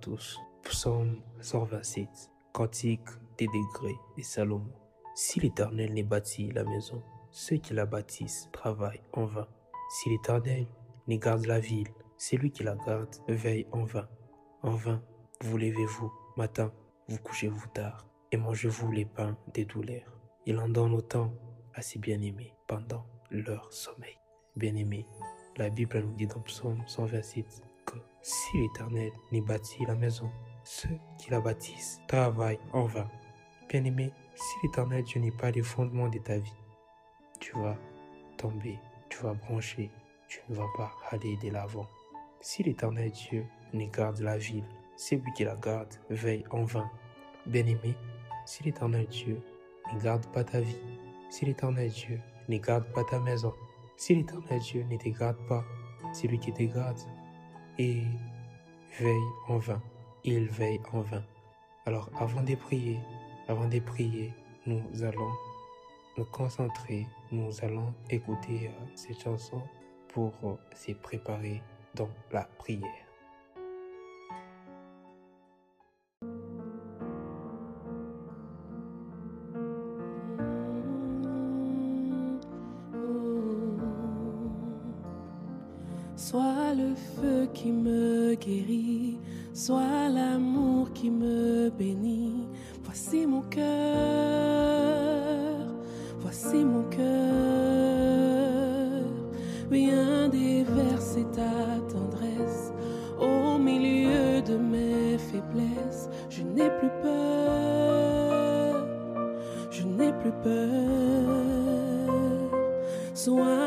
Tous. Psaume 127. Cantique des degrés de Salomon. Si l'Éternel n'est bâti la maison, ceux qui la bâtissent travaillent en vain. Si l'Éternel n'y garde la ville, celui qui la garde veille en vain. En vain, vous levez-vous matin, vous couchez-vous tard, et mangez-vous les pains des douleurs. Il en donne autant à ses bien-aimés pendant leur sommeil. Bien-aimés, la Bible nous dit dans Psaume 127 si l'Éternel n'y bâtit la maison, ceux qui la bâtissent travaillent en vain. Bien-aimé, si l'Éternel Dieu n'est pas le fondement de ta vie, tu vas tomber, tu vas brancher, tu ne vas pas aller de l'avant. Si l'Éternel Dieu ne garde la ville, celui qui la garde veille en vain. Bien-aimé, si l'Éternel Dieu ne garde pas ta vie, si l'Éternel Dieu ne garde pas ta maison, si l'Éternel Dieu ne te garde pas, celui qui te garde et veille en vain. Il veille en vain. Alors avant de prier, avant de prier, nous allons nous concentrer, nous allons écouter euh, cette chanson pour euh, se préparer dans la prière. Soit le feu qui me guérit, soit l'amour qui me bénit. Voici mon cœur, voici mon cœur. Viens déverser ta tendresse au milieu de mes faiblesses. Je n'ai plus peur, je n'ai plus peur. Soit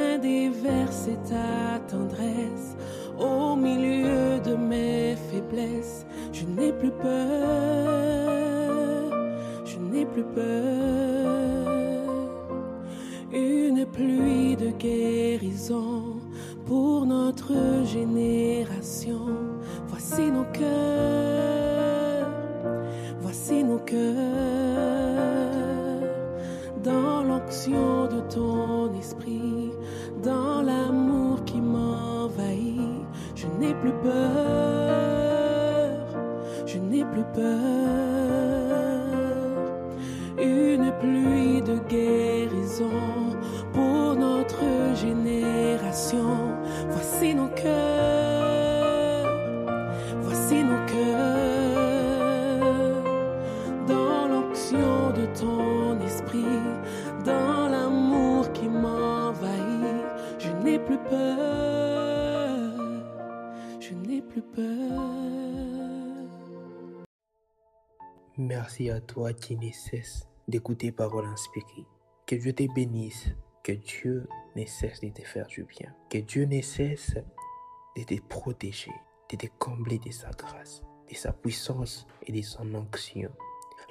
Viens déverser ta tendresse au milieu de mes faiblesses. Je n'ai plus peur, je n'ai plus peur une pluie de guérison pour notre génération. Voici nos cœurs, voici nos cœurs, dans l'onction de ton esprit, une pluie de guérison pour notre génération. Voici nos cœurs, voici nos cœurs, dans l'onction de ton esprit, dans l'amour qui m'envahit. Je n'ai plus peur, je n'ai plus peur. Merci à toi qui ne cesse d'écouter Parole inspirée. Que Dieu te bénisse, que Dieu ne cesse de te faire du bien, que Dieu ne cesse de te protéger, de te combler de sa grâce, de sa puissance et de son onction.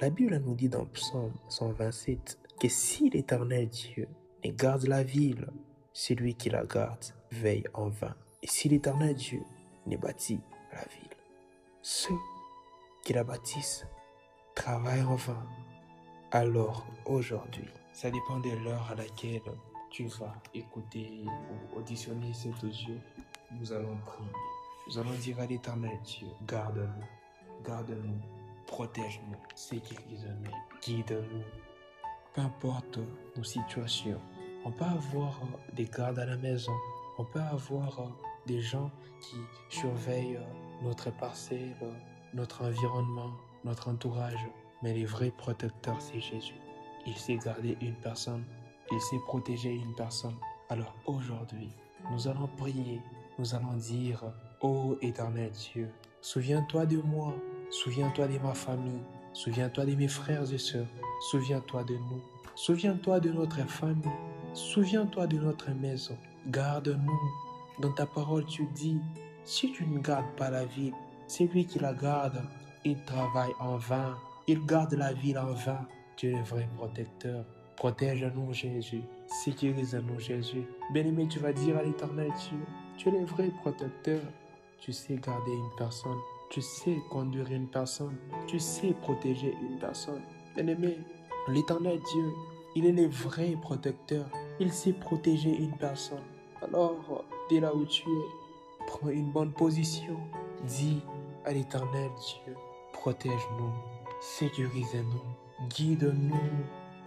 La Bible nous dit dans Psaume 127 que si l'Éternel Dieu ne garde la ville, celui qui la garde veille en vain. Et si l'Éternel Dieu ne bâtit la ville, ceux qui la bâtissent travaillent en. Alors aujourd'hui, ça dépend de l'heure à laquelle tu vas écouter ou auditionner cet audio. Nous allons prier. Nous allons dire à l'éternel Dieu, garde-nous, garde-nous, protège-nous, sécurise-nous, guide-nous. Peu importe nos situations, on peut avoir des gardes à la maison, on peut avoir des gens qui surveillent notre parcelle, notre environnement, notre entourage. Mais le vrai protecteur, c'est Jésus. Il sait garder une personne, il sait protéger une personne. Alors aujourd'hui, nous allons prier, nous allons dire, Ô éternel Dieu, souviens-toi de moi, souviens-toi de ma famille, souviens-toi de mes frères et sœurs, souviens-toi de nous, souviens-toi de notre famille, souviens-toi de notre maison, garde-nous. Dans ta parole, tu dis, si tu ne gardes pas la ville, celui qui la garde, il travaille en vain, il garde la ville en vain. Tu es le vrai protecteur. Protège-nous, Jésus. Sécurise-nous, Jésus. Bien-aimé, tu vas dire à l'éternel Dieu, tu es le vrai protecteur. Tu sais garder une personne. Tu sais conduire une personne. Tu sais protéger une personne. Bien-aimé, l'éternel Dieu, il est le vrai protecteur. Il sait protéger une personne. Alors, dès là où tu es, prends une bonne position. Dis à l'éternel Dieu, protège-nous, sécurise-nous, guide-nous,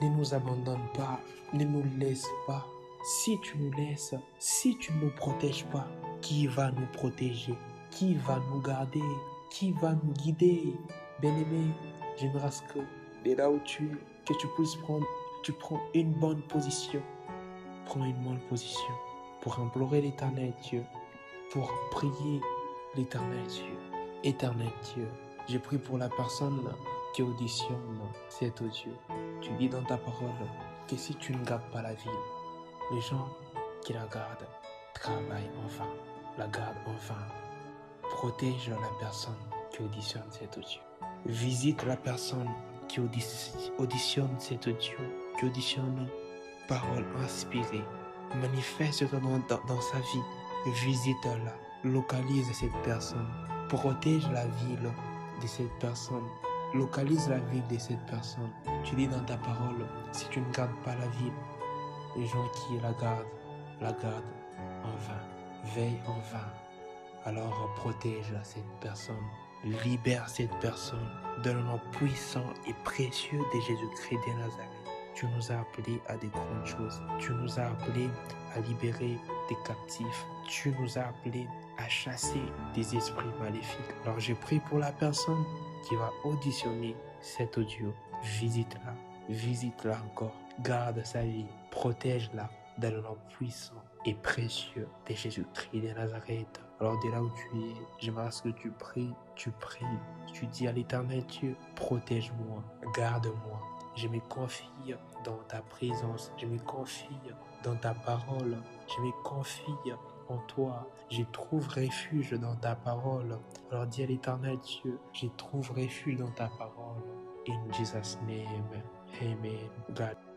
ne nous abandonne pas, ne nous laisse pas. Si tu nous laisses, si tu ne nous protèges pas, qui va nous protéger? Qui va nous garder? Qui va nous guider? Bien-aimé, j'aimerais que dès là où tu es, que tu puisses prendre, tu prends une bonne position. Prends une bonne position pour implorer l'éternel Dieu, pour prier l'éternel Dieu. Éternel Dieu, je prie pour la personne qui auditionne cet audio. Tu dis dans ta parole que si tu ne gardes pas la ville, les gens qui la gardent travaillent enfin, la gardent enfin. Protège la personne qui auditionne cet audio. Visite la personne qui auditionne cet audio, qui auditionne parole inspirée. Manifeste dans, dans sa vie. Visite-la. Localise cette personne. Protège la ville cette personne. Localise la ville de cette personne. Tu dis dans ta parole, si tu ne gardes pas la ville, les gens qui la gardent, la gardent en vain, veillent en vain. Alors protège cette personne, libère cette personne dans le nom puissant et précieux de Jésus-Christ de Nazareth. Tu nous as appelés à des grandes choses. Tu nous as appelés à libérer des captifs. Tu nous as appelés à chasser des esprits maléfiques. Alors j'ai prie pour la personne qui va auditionner cet audio. Visite-la, visite-la encore. Garde sa vie, protège-la dans le nom puissant et précieux de Jésus-Christ de Nazareth. Alors de là où tu es, j'aimerais que tu pries, tu pries, tu dis à l'éternel Dieu, protège-moi, garde-moi. Je me confie dans ta présence, je me confie dans ta parole, je me confie en toi. Je trouve refuge dans ta parole. Alors dis à l'éternel Dieu, je trouve refuge dans ta parole. In Jesus' name, Amen.